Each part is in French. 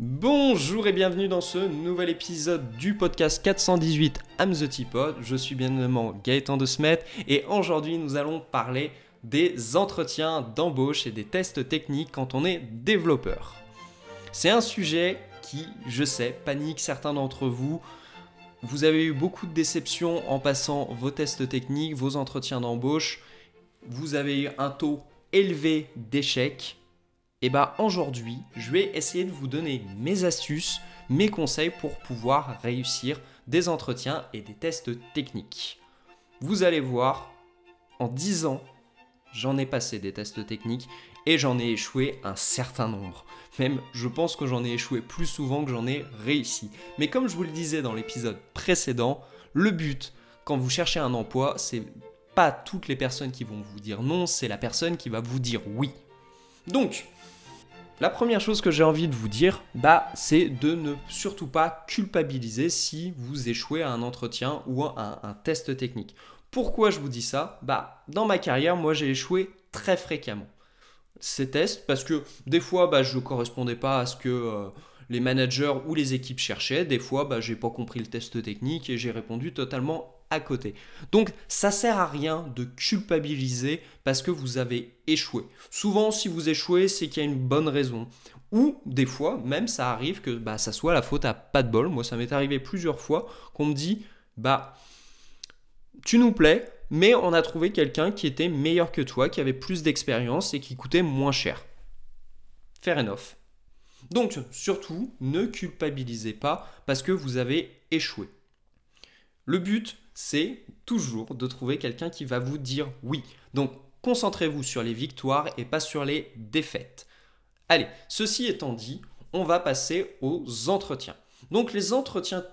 Bonjour et bienvenue dans ce nouvel épisode du podcast 418 I'm the Tipod. Je suis bien évidemment Gaëtan de Smet et aujourd'hui nous allons parler des entretiens d'embauche et des tests techniques quand on est développeur. C'est un sujet qui, je sais, panique certains d'entre vous. Vous avez eu beaucoup de déceptions en passant vos tests techniques, vos entretiens d'embauche. Vous avez eu un taux élevé d'échecs et bah aujourd'hui, je vais essayer de vous donner mes astuces, mes conseils pour pouvoir réussir des entretiens et des tests techniques. Vous allez voir, en 10 ans, j'en ai passé des tests techniques et j'en ai échoué un certain nombre. Même, je pense que j'en ai échoué plus souvent que j'en ai réussi. Mais comme je vous le disais dans l'épisode précédent, le but quand vous cherchez un emploi, c'est pas toutes les personnes qui vont vous dire non, c'est la personne qui va vous dire oui. Donc, la première chose que j'ai envie de vous dire, bah, c'est de ne surtout pas culpabiliser si vous échouez à un entretien ou à un, test technique. Pourquoi je vous dis ça? Bah, dans ma carrière, moi, j'ai échoué très fréquemment ces tests parce que des fois, bah, je ne correspondais pas à ce que euh, les managers ou les équipes cherchaient. Des fois, bah, j'ai pas compris le test technique et j'ai répondu totalement côté. Donc ça sert à rien de culpabiliser parce que vous avez échoué. Souvent si vous échouez, c'est qu'il y a une bonne raison. Ou des fois, même ça arrive que bah, ça soit la faute à pas de bol. Moi ça m'est arrivé plusieurs fois qu'on me dit bah tu nous plais, mais on a trouvé quelqu'un qui était meilleur que toi, qui avait plus d'expérience et qui coûtait moins cher. Fair enough. Donc surtout, ne culpabilisez pas parce que vous avez échoué. Le but, c'est toujours de trouver quelqu'un qui va vous dire oui. Donc concentrez-vous sur les victoires et pas sur les défaites. Allez, ceci étant dit, on va passer aux entretiens. Donc les entretiens,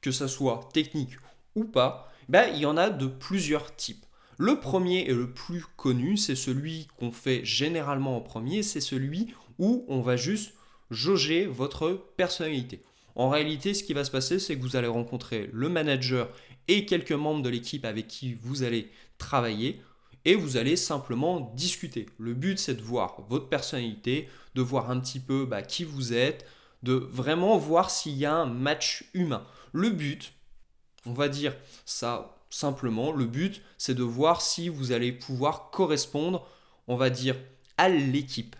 que ce soit technique ou pas, ben, il y en a de plusieurs types. Le premier et le plus connu, c'est celui qu'on fait généralement en premier, c'est celui où on va juste jauger votre personnalité. En réalité, ce qui va se passer, c'est que vous allez rencontrer le manager et quelques membres de l'équipe avec qui vous allez travailler et vous allez simplement discuter. Le but, c'est de voir votre personnalité, de voir un petit peu bah, qui vous êtes, de vraiment voir s'il y a un match humain. Le but, on va dire ça simplement, le but, c'est de voir si vous allez pouvoir correspondre, on va dire, à l'équipe.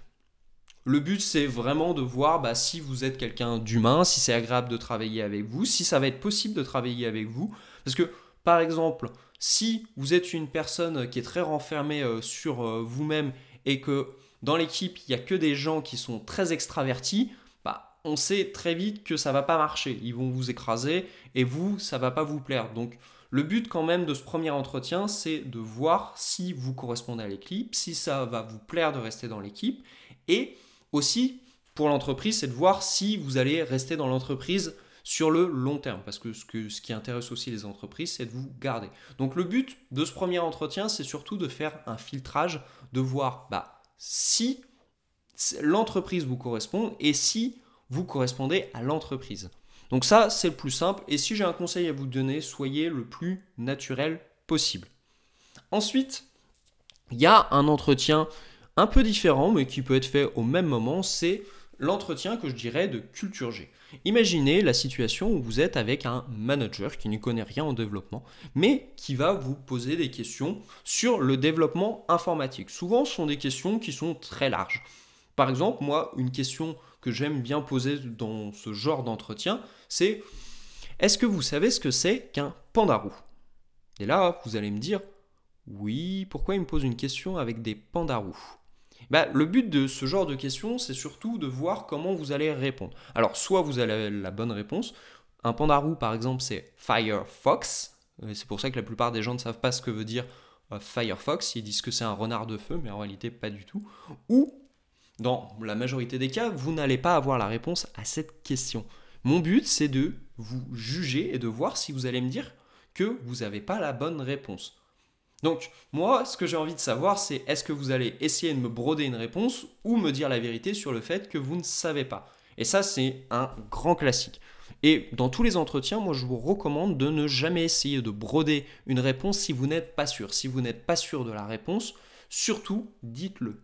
Le but, c'est vraiment de voir bah, si vous êtes quelqu'un d'humain, si c'est agréable de travailler avec vous, si ça va être possible de travailler avec vous. Parce que, par exemple, si vous êtes une personne qui est très renfermée euh, sur euh, vous-même et que dans l'équipe, il n'y a que des gens qui sont très extravertis, bah, on sait très vite que ça va pas marcher. Ils vont vous écraser et vous, ça va pas vous plaire. Donc, le but quand même de ce premier entretien, c'est de voir si vous correspondez à l'équipe, si ça va vous plaire de rester dans l'équipe et aussi, pour l'entreprise, c'est de voir si vous allez rester dans l'entreprise sur le long terme, parce que ce, qui intéresse aussi les entreprises, c'est de vous garder. Donc le but de ce premier entretien, c'est surtout de faire un filtrage, de voir bah, si l'entreprise vous correspond et si vous correspondez à l'entreprise. Donc ça, c'est le plus simple. Et si j'ai un conseil à vous donner, soyez le plus naturel possible. Ensuite, il y a un entretien un peu différent, mais qui peut être fait au même moment, c'est l'entretien que je dirais de culture G. Imaginez la situation où vous êtes avec un manager qui ne connaît rien en développement, mais qui va vous poser des questions sur le développement informatique. Souvent, ce sont des questions qui sont très larges. Par exemple, moi, une question que j'aime bien poser dans ce genre d'entretien, c'est est-ce que vous savez ce que c'est qu'un pandarou Et là, vous allez me dire, oui, pourquoi il me pose une question avec des pandarous bah, le but de ce genre de questions, c'est surtout de voir comment vous allez répondre. Alors, soit vous avez la bonne réponse. Un pandarou, par exemple, c'est Firefox. C'est pour ça que la plupart des gens ne savent pas ce que veut dire euh, Firefox. Ils disent que c'est un renard de feu, mais en réalité, pas du tout. Ou, dans la majorité des cas, vous n'allez pas avoir la réponse à cette question. Mon but, c'est de vous juger et de voir si vous allez me dire que vous n'avez pas la bonne réponse. Donc, moi, ce que j'ai envie de savoir, c'est est-ce que vous allez essayer de me broder une réponse ou me dire la vérité sur le fait que vous ne savez pas. Et ça, c'est un grand classique. Et dans tous les entretiens, moi, je vous recommande de ne jamais essayer de broder une réponse si vous n'êtes pas sûr. Si vous n'êtes pas sûr de la réponse, surtout, dites-le.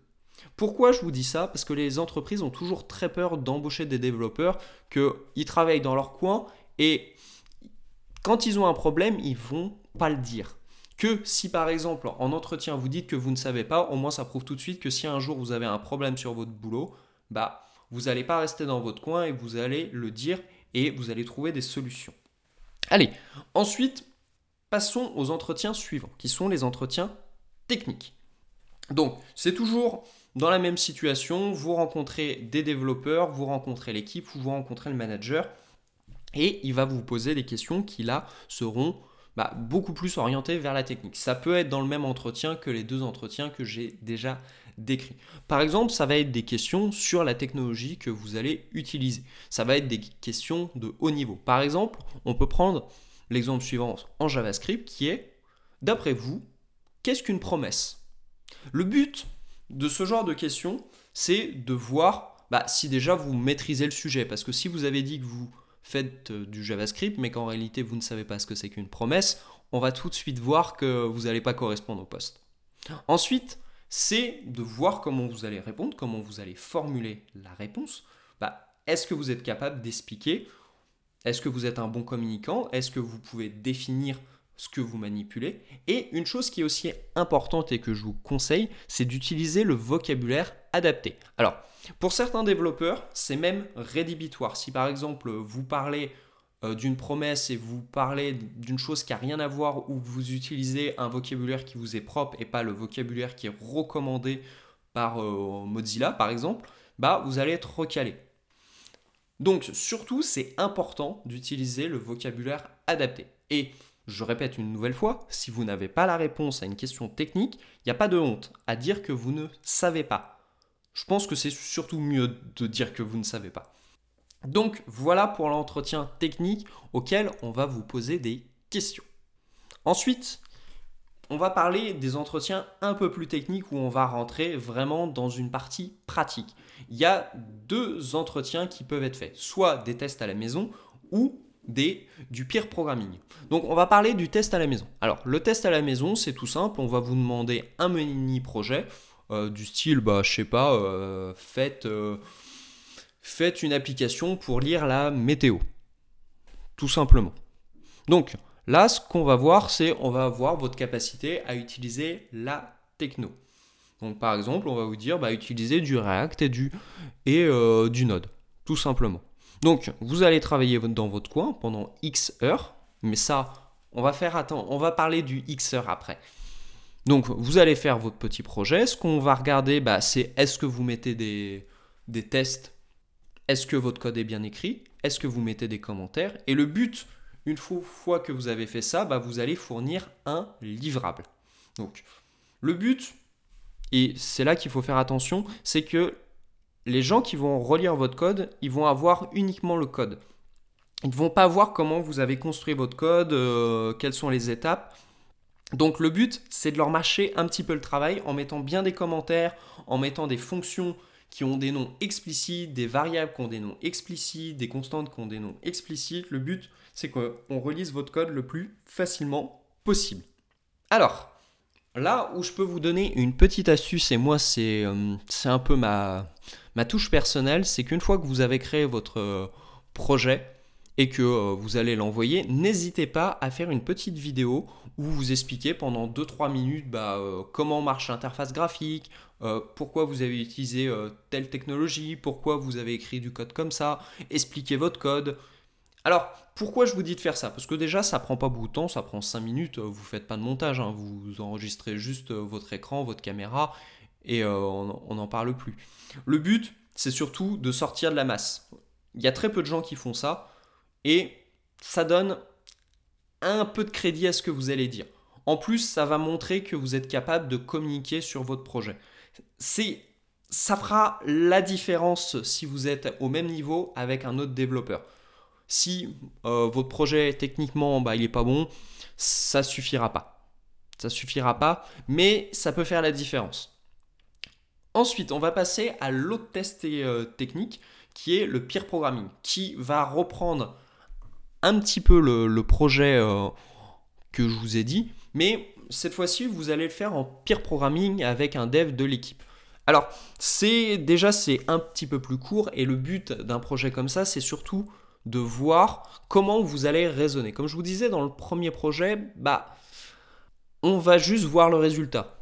Pourquoi je vous dis ça? Parce que les entreprises ont toujours très peur d'embaucher des développeurs, qu'ils travaillent dans leur coin et quand ils ont un problème, ils vont pas le dire. Que si par exemple en entretien vous dites que vous ne savez pas, au moins ça prouve tout de suite que si un jour vous avez un problème sur votre boulot, bah vous n'allez pas rester dans votre coin et vous allez le dire et vous allez trouver des solutions. Allez, ensuite, passons aux entretiens suivants, qui sont les entretiens techniques. Donc, c'est toujours dans la même situation, vous rencontrez des développeurs, vous rencontrez l'équipe, vous rencontrez le manager, et il va vous poser des questions qui là seront bah, beaucoup plus orientées vers la technique. Ça peut être dans le même entretien que les deux entretiens que j'ai déjà décrits. Par exemple, ça va être des questions sur la technologie que vous allez utiliser. Ça va être des questions de haut niveau. Par exemple, on peut prendre l'exemple suivant en JavaScript qui est, d'après vous, qu'est-ce qu'une promesse? Le but de ce genre de questions, c'est de voir bah, si déjà vous maîtrisez le sujet. Parce que si vous avez dit que vous faites euh, du JavaScript, mais qu'en réalité vous ne savez pas ce que c'est qu'une promesse, on va tout de suite voir que vous n'allez pas correspondre au poste. Ensuite, c'est de voir comment vous allez répondre, comment vous allez formuler la réponse. Bah, est-ce que vous êtes capable d'expliquer? Est-ce que vous êtes un bon communicant? Est-ce que vous pouvez définir ce que vous manipulez. Et une chose qui est aussi importante et que je vous conseille, c'est d'utiliser le vocabulaire adapté. Alors, pour certains développeurs, c'est même rédhibitoire. Si par exemple vous parlez euh, d'une promesse et vous parlez d'une chose qui n'a rien à voir ou vous utilisez un vocabulaire qui vous est propre et pas le vocabulaire qui est recommandé par euh, Mozilla par exemple, bah vous allez être recalé. Donc surtout, c'est important d'utiliser le vocabulaire adapté. Et je répète une nouvelle fois, si vous n'avez pas la réponse à une question technique, il n'y a pas de honte à dire que vous ne savez pas. Je pense que c'est surtout mieux de dire que vous ne savez pas. Donc voilà pour l'entretien technique auquel on va vous poser des questions. Ensuite, on va parler des entretiens un peu plus techniques où on va rentrer vraiment dans une partie pratique. Il y a deux entretiens qui peuvent être faits, soit des tests à la maison ou du peer programming. Donc on va parler du test à la maison. Alors le test à la maison, c'est tout simple, on va vous demander un mini projet euh, du style, bah je sais pas, euh, euh, faites, une application pour lire la météo. Tout simplement. Donc là, ce qu'on va voir, c'est on va voir votre capacité à utiliser la techno. Donc par exemple, on va vous dire, bah, utiliser du React et, du Node. Tout simplement. Donc, vous allez travailler dans votre coin pendant X heures, mais ça, on va faire on va parler du X heures après. Donc, vous allez faire votre petit projet. Ce qu'on va regarder, bah, c'est est-ce que vous mettez des, des tests Est-ce que votre code est bien écrit Est-ce que vous mettez des commentaires Et le but, une fois que vous avez fait ça, bah, vous allez fournir un livrable. Donc, le but, et c'est là qu'il faut faire attention, c'est que les gens qui vont relire votre code, ils vont avoir uniquement le code. Ils ne vont pas voir comment vous avez construit votre code, euh, quelles sont les étapes. Donc le but, c'est de leur marcher un petit peu le travail en mettant bien des commentaires, en mettant des fonctions qui ont des noms explicites, des variables qui ont des noms explicites, des constantes qui ont des noms explicites. Le but, c'est qu'on relise votre code le plus facilement possible. Alors, Là où je peux vous donner une petite astuce, et moi c'est euh, un peu ma, ma touche personnelle, c'est qu'une fois que vous avez créé votre euh, projet et que euh, vous allez l'envoyer, n'hésitez pas à faire une petite vidéo où vous expliquez pendant 2-3 minutes bah, comment marche l'interface graphique, pourquoi vous avez utilisé telle technologie, pourquoi vous avez écrit du code comme ça, expliquez votre code, alors, pourquoi je vous dis de faire ça? Parce que déjà, ça prend pas beaucoup de temps, ça prend 5 minutes, euh, vous faites pas de montage, hein. vous enregistrez juste euh, votre écran, votre caméra, et euh, on n'en parle plus. Le but, c'est surtout de sortir de la masse. Il y a très peu de gens qui font ça, et ça donne un peu de crédit à ce que vous allez dire. En plus, ça va montrer que vous êtes capable de communiquer sur votre projet. Ça fera la différence si vous êtes au même niveau avec un autre développeur. Si euh, votre projet techniquement bah, il est pas bon, ça suffira pas. Ça suffira pas, mais ça peut faire la différence. Ensuite, on va passer à l'autre test euh, technique qui est le peer programming, qui va reprendre un petit peu le, projet euh, que je vous ai dit, mais cette fois-ci, vous allez le faire en peer programming avec un dev de l'équipe. Alors, c'est déjà c'est un petit peu plus court et le but d'un projet comme ça, c'est surtout de voir comment vous allez raisonner. Comme je vous disais dans le premier projet, bah on va juste voir le résultat.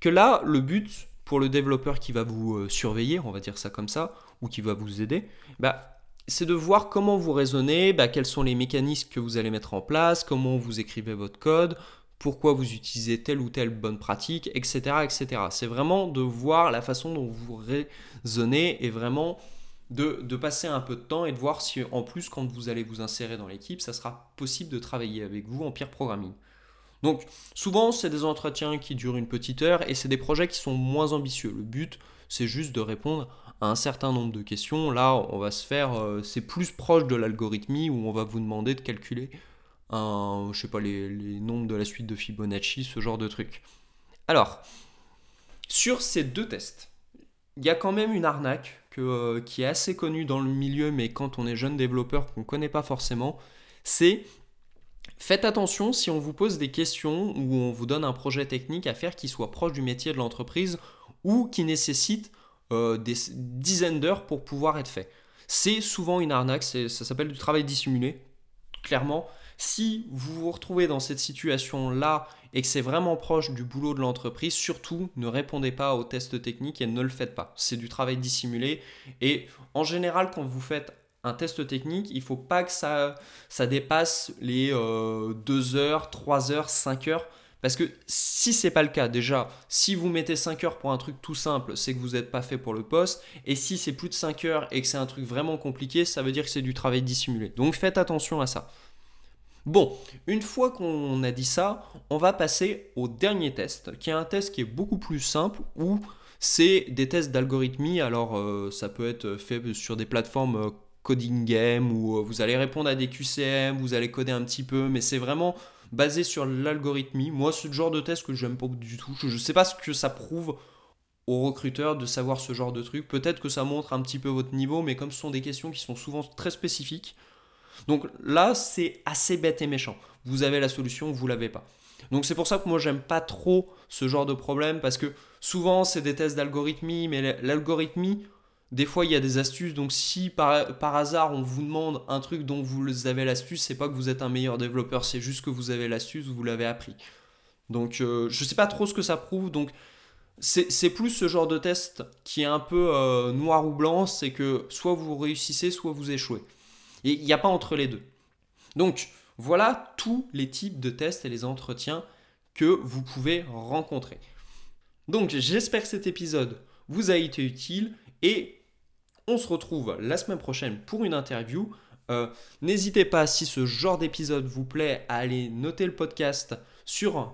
Que là, le but pour le développeur qui va vous euh, surveiller, on va dire ça comme ça, ou qui va vous aider, bah, c'est de voir comment vous raisonnez, bah, quels sont les mécanismes que vous allez mettre en place, comment vous écrivez votre code, pourquoi vous utilisez telle ou telle bonne pratique, etc. etc. C'est vraiment de voir la façon dont vous raisonnez et vraiment de, de, passer un peu de temps et de voir si en plus quand vous allez vous insérer dans l'équipe, ça sera possible de travailler avec vous en peer programming. Donc souvent c'est des entretiens qui durent une petite heure et c'est des projets qui sont moins ambitieux. Le but c'est juste de répondre à un certain nombre de questions. Là on va se faire, euh, c'est plus proche de l'algorithmie où on va vous demander de calculer un, je sais pas, les, nombres de la suite de Fibonacci, ce genre de truc. Alors, sur ces deux tests, il y a quand même une arnaque que, euh, qui est assez connue dans le milieu, mais quand on est jeune développeur qu'on ne connaît pas forcément, c'est Faites attention si on vous pose des questions ou on vous donne un projet technique à faire qui soit proche du métier de l'entreprise ou qui nécessite euh, des dizaines d'heures pour pouvoir être fait. C'est souvent une arnaque, ça s'appelle du travail dissimulé. Clairement, si vous vous retrouvez dans cette situation-là et que c'est vraiment proche du boulot de l'entreprise, surtout ne répondez pas aux tests techniques et ne le faites pas. C'est du travail dissimulé. Et en général, quand vous faites un test technique, il faut pas que ça, dépasse les 2 euh, heures, 3 heures, 5 heures. Parce que si c'est pas le cas, déjà, si vous mettez 5 heures pour un truc tout simple, c'est que vous n'êtes pas fait pour le poste. Et si c'est plus de 5 heures et que c'est un truc vraiment compliqué, ça veut dire que c'est du travail dissimulé. Donc faites attention à ça. Bon, une fois qu'on a dit ça, on va passer au dernier test, qui est un test qui est beaucoup plus simple, où c'est des tests d'algorithmie. Alors euh, ça peut être fait sur des plateformes euh, coding game où euh, vous allez répondre à des QCM, vous allez coder un petit peu, mais c'est vraiment basé sur l'algorithmie. Moi, ce genre de test que j'aime pas du tout. Je ne sais pas ce que ça prouve aux recruteurs de savoir ce genre de truc. Peut-être que ça montre un petit peu votre niveau, mais comme ce sont des questions qui sont souvent très spécifiques, donc là, c'est assez bête et méchant. Vous avez la solution, vous l'avez pas. Donc c'est pour ça que moi j'aime pas trop ce genre de problème parce que souvent c'est des tests d'algorithmie, mais l'algorithmie, des fois, il y a des astuces. Donc, si par, hasard on vous demande un truc dont vous avez l'astuce, c'est pas que vous êtes un meilleur développeur, c'est juste que vous avez l'astuce, vous l'avez appris. Donc, euh, je sais pas trop ce que ça prouve. Donc, c'est plus ce genre de test qui est un peu euh, noir ou blanc. C'est que soit vous réussissez, soit vous échouez. Et il n'y a pas entre les deux. Donc, voilà tous les types de tests et les entretiens que vous pouvez rencontrer. Donc, j'espère que cet épisode vous a été utile on se retrouve la semaine prochaine pour une interview. Euh, n'hésitez pas, si ce genre d'épisode vous plaît, à aller noter le podcast sur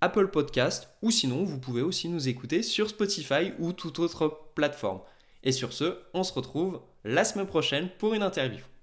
Apple Podcast ou sinon vous pouvez aussi nous écouter sur Spotify ou toute autre plateforme. Et sur ce, on se retrouve la semaine prochaine pour une interview.